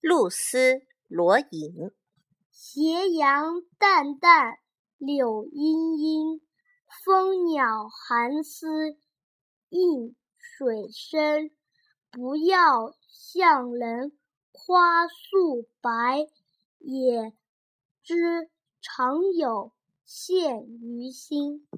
露丝罗隐。斜阳淡淡，柳阴阴，蜂鸟寒思映水深。不要向人夸素白，也知常有羡鱼心。